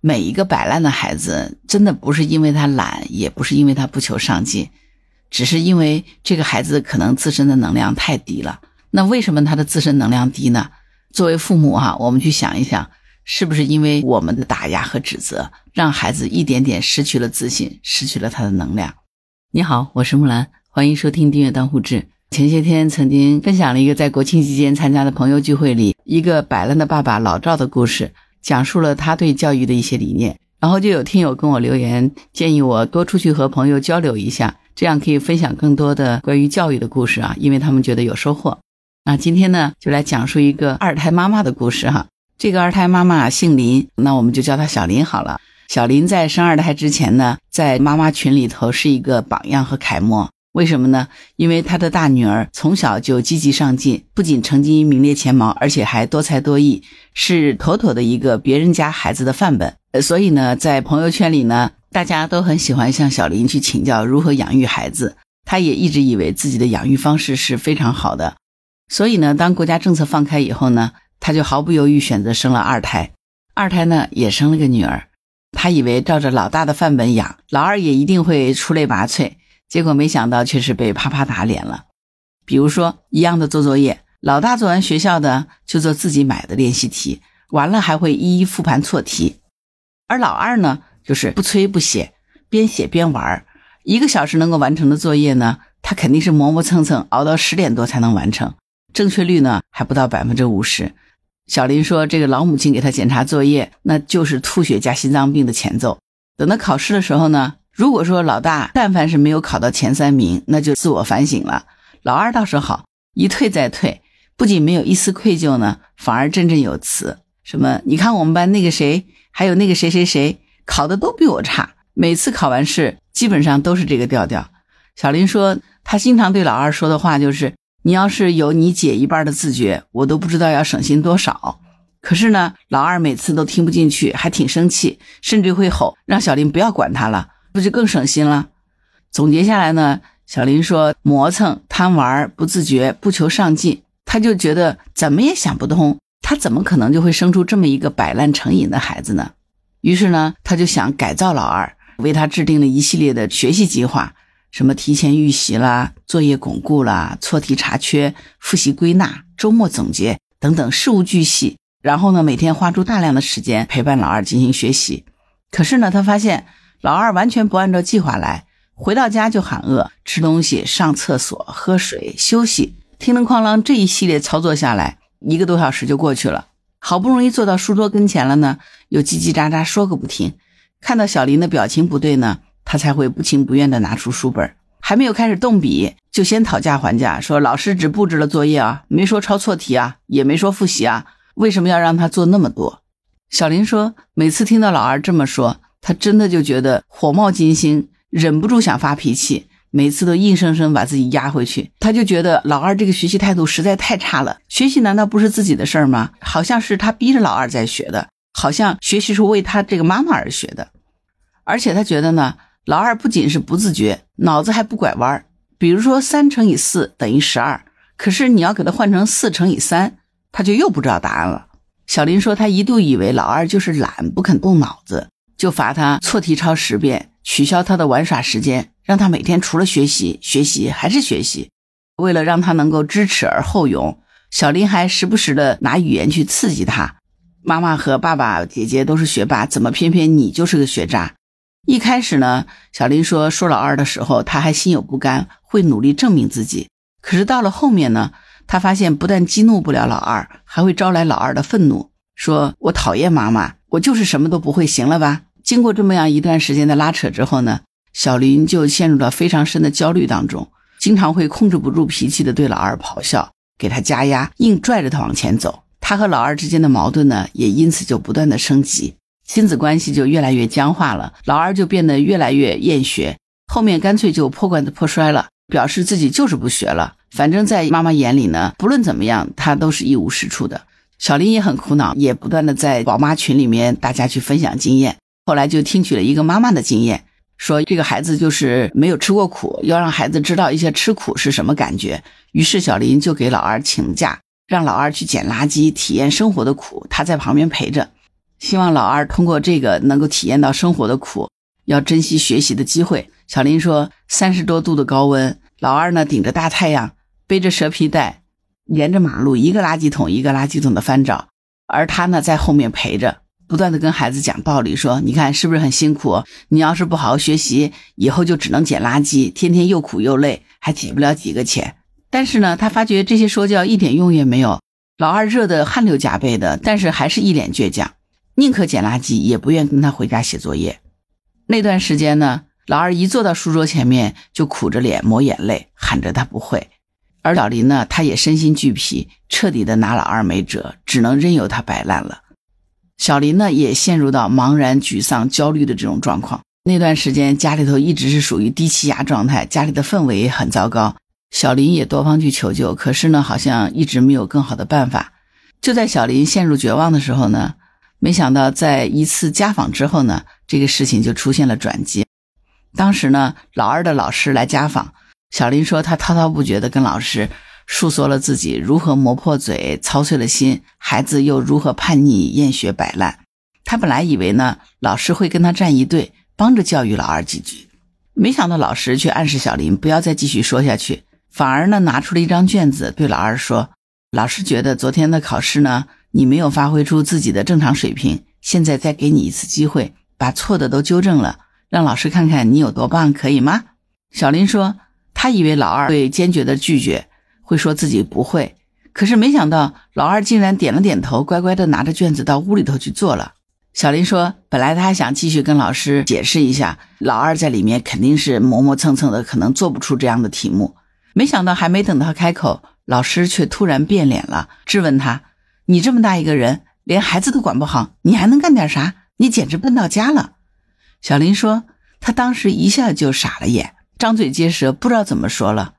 每一个摆烂的孩子，真的不是因为他懒，也不是因为他不求上进，只是因为这个孩子可能自身的能量太低了。那为什么他的自身能量低呢？作为父母哈，我们去想一想，是不是因为我们的打压和指责，让孩子一点点失去了自信，失去了他的能量？你好，我是木兰，欢迎收听订阅当户志。前些天曾经分享了一个在国庆期间参加的朋友聚会里，一个摆烂的爸爸老赵的故事，讲述了他对教育的一些理念。然后就有听友跟我留言，建议我多出去和朋友交流一下，这样可以分享更多的关于教育的故事啊，因为他们觉得有收获。那今天呢，就来讲述一个二胎妈妈的故事哈。这个二胎妈妈姓林，那我们就叫她小林好了。小林在生二胎之前呢，在妈妈群里头是一个榜样和楷模。为什么呢？因为他的大女儿从小就积极上进，不仅成绩名列前茅，而且还多才多艺，是妥妥的一个别人家孩子的范本。所以呢，在朋友圈里呢，大家都很喜欢向小林去请教如何养育孩子。他也一直以为自己的养育方式是非常好的。所以呢，当国家政策放开以后呢，他就毫不犹豫选择生了二胎。二胎呢也生了个女儿，他以为照着老大的范本养，老二也一定会出类拔萃。结果没想到却是被啪啪打脸了。比如说，一样的做作业，老大做完学校的就做自己买的练习题，完了还会一一复盘错题。而老二呢，就是不催不写，边写边玩儿。一个小时能够完成的作业呢，他肯定是磨磨蹭蹭熬到十点多才能完成。正确率呢还不到百分之五十。小林说：“这个老母亲给他检查作业，那就是吐血加心脏病的前奏。等到考试的时候呢，如果说老大但凡是没有考到前三名，那就自我反省了。老二倒是好，一退再退，不仅没有一丝愧疚呢，反而振振有词。什么？你看我们班那个谁，还有那个谁谁谁，考的都比我差。每次考完试，基本上都是这个调调。”小林说：“他经常对老二说的话就是。”你要是有你姐一半的自觉，我都不知道要省心多少。可是呢，老二每次都听不进去，还挺生气，甚至会吼，让小林不要管他了，不就更省心了？总结下来呢，小林说：磨蹭、贪玩、不自觉、不求上进，他就觉得怎么也想不通，他怎么可能就会生出这么一个摆烂成瘾的孩子呢？于是呢，他就想改造老二，为他制定了一系列的学习计划。什么提前预习啦，作业巩固啦，错题查缺，复习归纳，周末总结等等事无巨细。然后呢，每天花出大量的时间陪伴老二进行学习。可是呢，他发现老二完全不按照计划来，回到家就喊饿，吃东西、上厕所、喝水、休息，叮铃哐啷这一系列操作下来，一个多小时就过去了。好不容易坐到书桌跟前了呢，又叽叽喳喳说个不停。看到小林的表情不对呢。他才会不情不愿地拿出书本，还没有开始动笔，就先讨价还价，说老师只布置了作业啊，没说抄错题啊，也没说复习啊，为什么要让他做那么多？小林说，每次听到老二这么说，他真的就觉得火冒金星，忍不住想发脾气，每次都硬生生把自己压回去。他就觉得老二这个学习态度实在太差了，学习难道不是自己的事儿吗？好像是他逼着老二在学的，好像学习是为他这个妈妈而学的，而且他觉得呢。老二不仅是不自觉，脑子还不拐弯儿。比如说三乘以四等于十二，可是你要给他换成四乘以三，他就又不知道答案了。小林说，他一度以为老二就是懒，不肯动脑子，就罚他错题抄十遍，取消他的玩耍时间，让他每天除了学习学习还是学习。为了让他能够知耻而后勇，小林还时不时的拿语言去刺激他。妈妈和爸爸、姐姐都是学霸，怎么偏偏你就是个学渣？一开始呢，小林说说老二的时候，他还心有不甘，会努力证明自己。可是到了后面呢，他发现不但激怒不了老二，还会招来老二的愤怒，说我讨厌妈妈，我就是什么都不会，行了吧？经过这么样一段时间的拉扯之后呢，小林就陷入了非常深的焦虑当中，经常会控制不住脾气的对老二咆哮，给他加压，硬拽着他往前走。他和老二之间的矛盾呢，也因此就不断的升级。亲子关系就越来越僵化了，老二就变得越来越厌学，后面干脆就破罐子破摔了，表示自己就是不学了。反正，在妈妈眼里呢，不论怎么样，他都是一无是处的。小林也很苦恼，也不断的在宝妈群里面大家去分享经验。后来就听取了一个妈妈的经验，说这个孩子就是没有吃过苦，要让孩子知道一些吃苦是什么感觉。于是小林就给老二请假，让老二去捡垃圾，体验生活的苦，他在旁边陪着。希望老二通过这个能够体验到生活的苦，要珍惜学习的机会。小林说：“三十多度的高温，老二呢顶着大太阳，背着蛇皮袋，沿着马路一个垃圾桶一个垃圾桶的翻找，而他呢在后面陪着，不断的跟孩子讲道理，说：你看是不是很辛苦？你要是不好好学习，以后就只能捡垃圾，天天又苦又累，还捡不了几个钱。但是呢，他发觉这些说教一点用也没有，老二热得汗流浃背的，但是还是一脸倔强，宁可捡垃圾，也不愿跟他回家写作业。那段时间呢。”老二一坐到书桌前面，就苦着脸抹眼泪，喊着他不会。而老林呢，他也身心俱疲，彻底的拿老二没辙，只能任由他摆烂了。小林呢，也陷入到茫然、沮丧、焦虑的这种状况。那段时间，家里头一直是属于低气压状态，家里的氛围也很糟糕。小林也多方去求救，可是呢，好像一直没有更好的办法。就在小林陷入绝望的时候呢，没想到在一次家访之后呢，这个事情就出现了转机。当时呢，老二的老师来家访，小林说他滔滔不绝地跟老师述说了自己如何磨破嘴、操碎了心，孩子又如何叛逆、厌学摆烂。他本来以为呢，老师会跟他站一队，帮着教育老二几句，没想到老师却暗示小林不要再继续说下去，反而呢拿出了一张卷子对老二说：“老师觉得昨天的考试呢，你没有发挥出自己的正常水平，现在再给你一次机会，把错的都纠正了。”让老师看看你有多棒，可以吗？小林说，他以为老二会坚决的拒绝，会说自己不会，可是没想到老二竟然点了点头，乖乖的拿着卷子到屋里头去做了。小林说，本来他还想继续跟老师解释一下，老二在里面肯定是磨磨蹭蹭的，可能做不出这样的题目。没想到还没等他开口，老师却突然变脸了，质问他：“你这么大一个人，连孩子都管不好，你还能干点啥？你简直笨到家了！”小林说：“他当时一下就傻了眼，张嘴结舌，不知道怎么说了。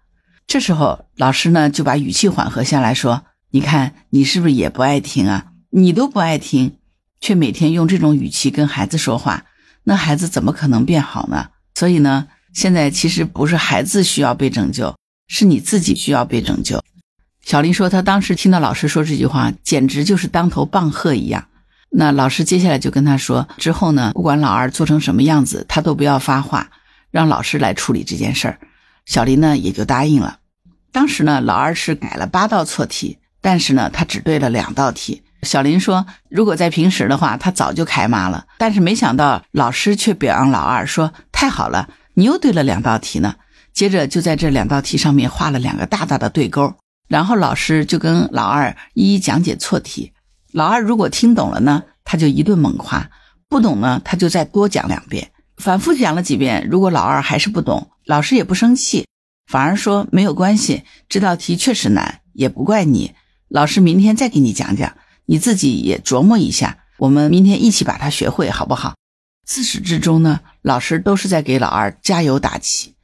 这时候，老师呢就把语气缓和下来，说：‘你看，你是不是也不爱听啊？你都不爱听，却每天用这种语气跟孩子说话，那孩子怎么可能变好呢？所以呢，现在其实不是孩子需要被拯救，是你自己需要被拯救。’小林说，他当时听到老师说这句话，简直就是当头棒喝一样。”那老师接下来就跟他说，之后呢，不管老二做成什么样子，他都不要发话，让老师来处理这件事儿。小林呢也就答应了。当时呢，老二是改了八道错题，但是呢，他只对了两道题。小林说，如果在平时的话，他早就开骂了。但是没想到老师却表扬老二，说太好了，你又对了两道题呢。接着就在这两道题上面画了两个大大的对勾，然后老师就跟老二一一讲解错题。老二如果听懂了呢，他就一顿猛夸；不懂呢，他就再多讲两遍，反复讲了几遍。如果老二还是不懂，老师也不生气，反而说没有关系，这道题确实难，也不怪你。老师明天再给你讲讲，你自己也琢磨一下，我们明天一起把它学会，好不好？自始至终呢，老师都是在给老二加油打气，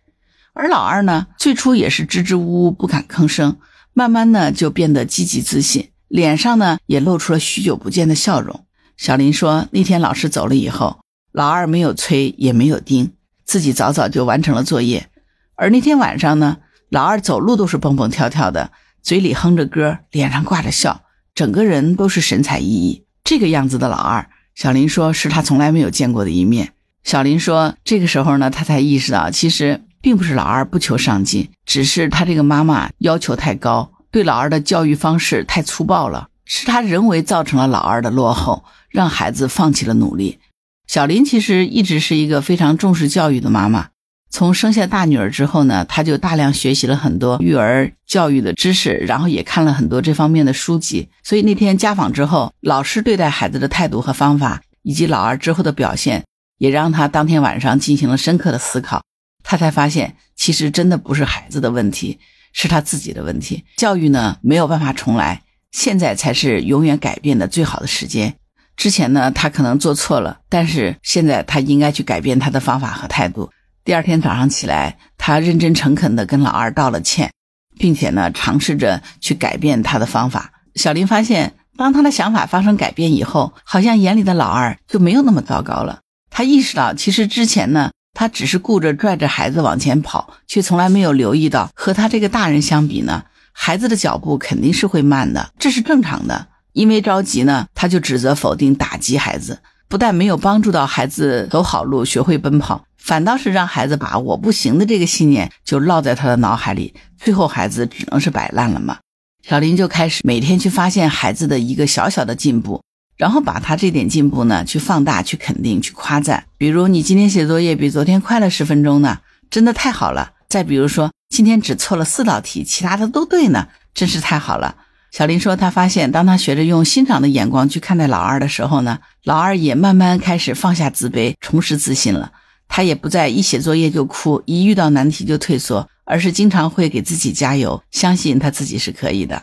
而老二呢，最初也是支支吾吾，不敢吭声，慢慢呢，就变得积极自信。脸上呢也露出了许久不见的笑容。小林说：“那天老师走了以后，老二没有催也没有盯，自己早早就完成了作业。而那天晚上呢，老二走路都是蹦蹦跳跳的，嘴里哼着歌，脸上挂着笑，整个人都是神采奕奕。这个样子的老二，小林说是他从来没有见过的一面。小林说，这个时候呢，他才意识到，其实并不是老二不求上进，只是他这个妈妈要求太高。”对老二的教育方式太粗暴了，是他人为造成了老二的落后，让孩子放弃了努力。小林其实一直是一个非常重视教育的妈妈，从生下大女儿之后呢，她就大量学习了很多育儿教育的知识，然后也看了很多这方面的书籍。所以那天家访之后，老师对待孩子的态度和方法，以及老二之后的表现，也让她当天晚上进行了深刻的思考。她才发现，其实真的不是孩子的问题。是她自己的问题，教育呢没有办法重来，现在才是永远改变的最好的时间。之前呢，他可能做错了，但是现在他应该去改变他的方法和态度。第二天早上起来，他认真诚恳地跟老二道了歉，并且呢，尝试着去改变他的方法。小林发现，当他的想法发生改变以后，好像眼里的老二就没有那么糟糕了。他意识到，其实之前呢。他只是顾着拽着孩子往前跑，却从来没有留意到和他这个大人相比呢，孩子的脚步肯定是会慢的，这是正常的。因为着急呢，他就指责、否定、打击孩子，不但没有帮助到孩子走好路、学会奔跑，反倒是让孩子把我不行的这个信念就烙在他的脑海里，最后孩子只能是摆烂了嘛。小林就开始每天去发现孩子的一个小小的进步，然后把他这点进步呢去放大、去肯定、去夸赞。比如你今天写作业比昨天快了十分钟呢，真的太好了。再比如说今天只错了四道题，其他的都对呢，真是太好了。小林说，他发现当他学着用欣赏的眼光去看待老二的时候呢，老二也慢慢开始放下自卑，重拾自信了。他也不再一写作业就哭，一遇到难题就退缩。而是经常会给自己加油，相信他自己是可以的。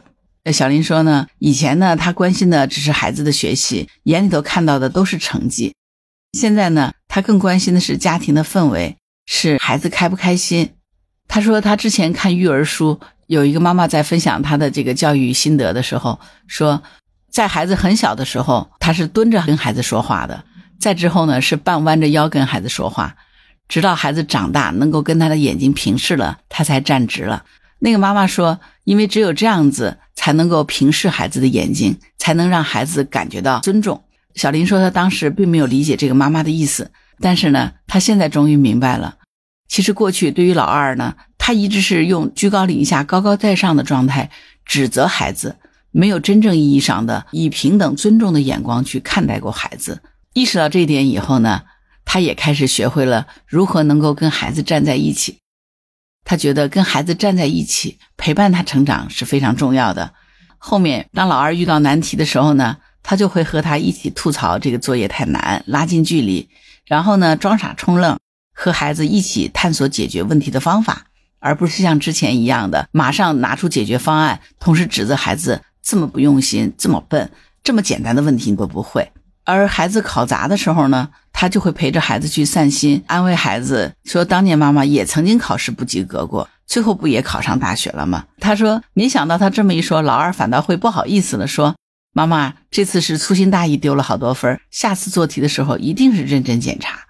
小林说呢，以前呢，他关心的只是孩子的学习，眼里头看到的都是成绩。现在呢，他更关心的是家庭的氛围，是孩子开不开心。他说，他之前看育儿书，有一个妈妈在分享她的这个教育心得的时候，说，在孩子很小的时候，她是蹲着跟孩子说话的，再之后呢，是半弯着腰跟孩子说话。直到孩子长大，能够跟他的眼睛平视了，他才站直了。那个妈妈说：“因为只有这样子，才能够平视孩子的眼睛，才能让孩子感觉到尊重。”小林说：“他当时并没有理解这个妈妈的意思，但是呢，他现在终于明白了。其实过去对于老二呢，他一直是用居高临下、高高在上的状态指责孩子，没有真正意义上的以平等尊重的眼光去看待过孩子。意识到这一点以后呢？”他也开始学会了如何能够跟孩子站在一起。他觉得跟孩子站在一起，陪伴他成长是非常重要的。后面当老二遇到难题的时候呢，他就会和他一起吐槽这个作业太难，拉近距离，然后呢装傻充愣，和孩子一起探索解决问题的方法，而不是像之前一样的马上拿出解决方案，同时指责孩子这么不用心，这么笨，这么简单的问题你都不会。而孩子考砸的时候呢，他就会陪着孩子去散心，安慰孩子说：“当年妈妈也曾经考试不及格过，最后不也考上大学了吗？”他说：“没想到他这么一说，老二反倒会不好意思了，说：‘妈妈这次是粗心大意丢了好多分，下次做题的时候一定是认真检查。’”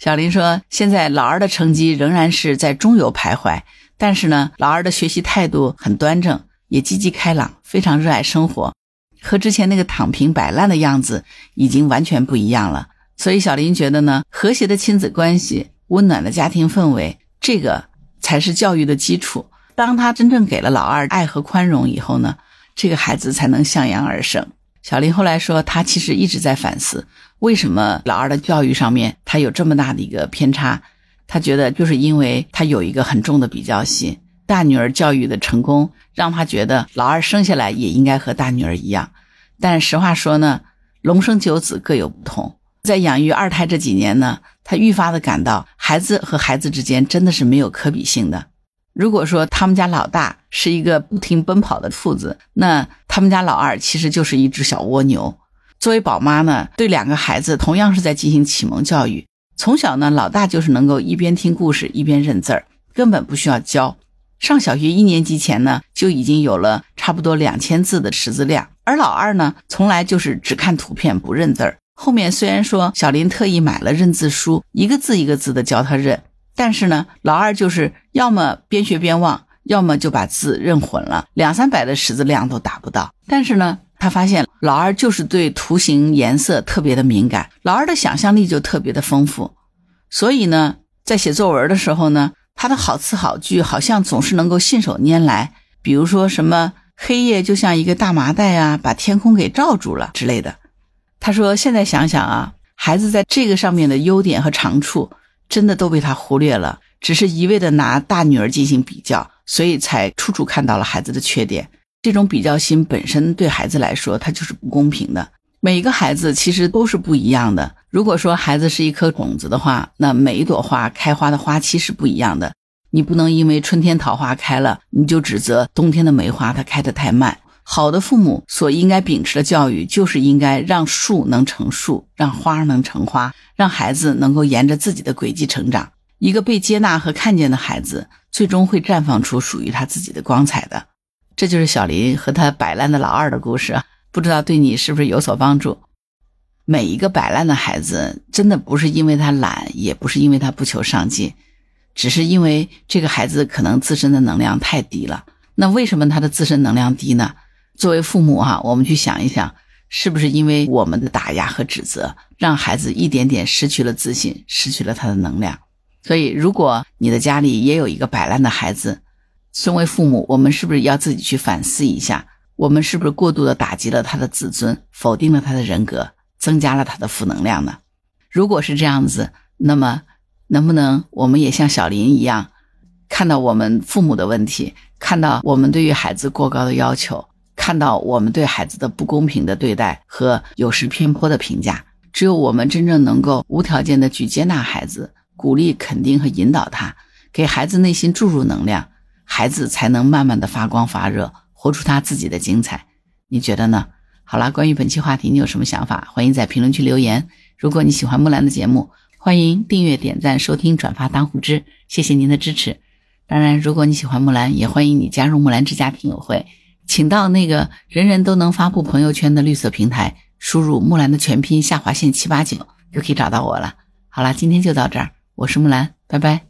小林说：“现在老二的成绩仍然是在中游徘徊，但是呢，老二的学习态度很端正，也积极开朗，非常热爱生活。”和之前那个躺平摆烂的样子已经完全不一样了，所以小林觉得呢，和谐的亲子关系、温暖的家庭氛围，这个才是教育的基础。当他真正给了老二爱和宽容以后呢，这个孩子才能向阳而生。小林后来说，他其实一直在反思，为什么老二的教育上面他有这么大的一个偏差？他觉得就是因为他有一个很重的比较心。大女儿教育的成功，让他觉得老二生下来也应该和大女儿一样。但实话说呢，龙生九子各有不同。在养育二胎这几年呢，他愈发的感到孩子和孩子之间真的是没有可比性的。如果说他们家老大是一个不停奔跑的兔子，那他们家老二其实就是一只小蜗牛。作为宝妈呢，对两个孩子同样是在进行启蒙教育。从小呢，老大就是能够一边听故事一边认字儿，根本不需要教。上小学一年级前呢，就已经有了差不多两千字的识字量，而老二呢，从来就是只看图片不认字儿。后面虽然说小林特意买了认字书，一个字一个字的教他认，但是呢，老二就是要么边学边忘，要么就把字认混了，两三百的识字量都达不到。但是呢，他发现老二就是对图形颜色特别的敏感，老二的想象力就特别的丰富，所以呢，在写作文的时候呢。他的好词好句好像总是能够信手拈来，比如说什么黑夜就像一个大麻袋啊，把天空给罩住了之类的。他说：“现在想想啊，孩子在这个上面的优点和长处，真的都被他忽略了，只是一味的拿大女儿进行比较，所以才处处看到了孩子的缺点。这种比较心本身对孩子来说，他就是不公平的。每一个孩子其实都是不一样的。”如果说孩子是一颗种子的话，那每一朵花开花的花期是不一样的。你不能因为春天桃花开了，你就指责冬天的梅花它开得太慢。好的父母所应该秉持的教育，就是应该让树能成树，让花能成花，让孩子能够沿着自己的轨迹成长。一个被接纳和看见的孩子，最终会绽放出属于他自己的光彩的。这就是小林和他摆烂的老二的故事，不知道对你是不是有所帮助？每一个摆烂的孩子，真的不是因为他懒，也不是因为他不求上进，只是因为这个孩子可能自身的能量太低了。那为什么他的自身能量低呢？作为父母哈，我们去想一想，是不是因为我们的打压和指责，让孩子一点点失去了自信，失去了他的能量？所以，如果你的家里也有一个摆烂的孩子，身为父母，我们是不是要自己去反思一下？我们是不是过度的打击了他的自尊，否定了他的人格，增加了他的负能量呢？如果是这样子，那么能不能我们也像小林一样，看到我们父母的问题，看到我们对于孩子过高的要求，看到我们对孩子的不公平的对待和有失偏颇的评价？只有我们真正能够无条件的去接纳孩子，鼓励、肯定和引导他，给孩子内心注入能量。孩子才能慢慢的发光发热，活出他自己的精彩，你觉得呢？好了，关于本期话题，你有什么想法？欢迎在评论区留言。如果你喜欢木兰的节目，欢迎订阅、点赞、收听、转发当护知，谢谢您的支持。当然，如果你喜欢木兰，也欢迎你加入木兰之家听友会，请到那个人人都能发布朋友圈的绿色平台，输入木兰的全拼下划线七八九，就可以找到我了。好了，今天就到这儿，我是木兰，拜拜。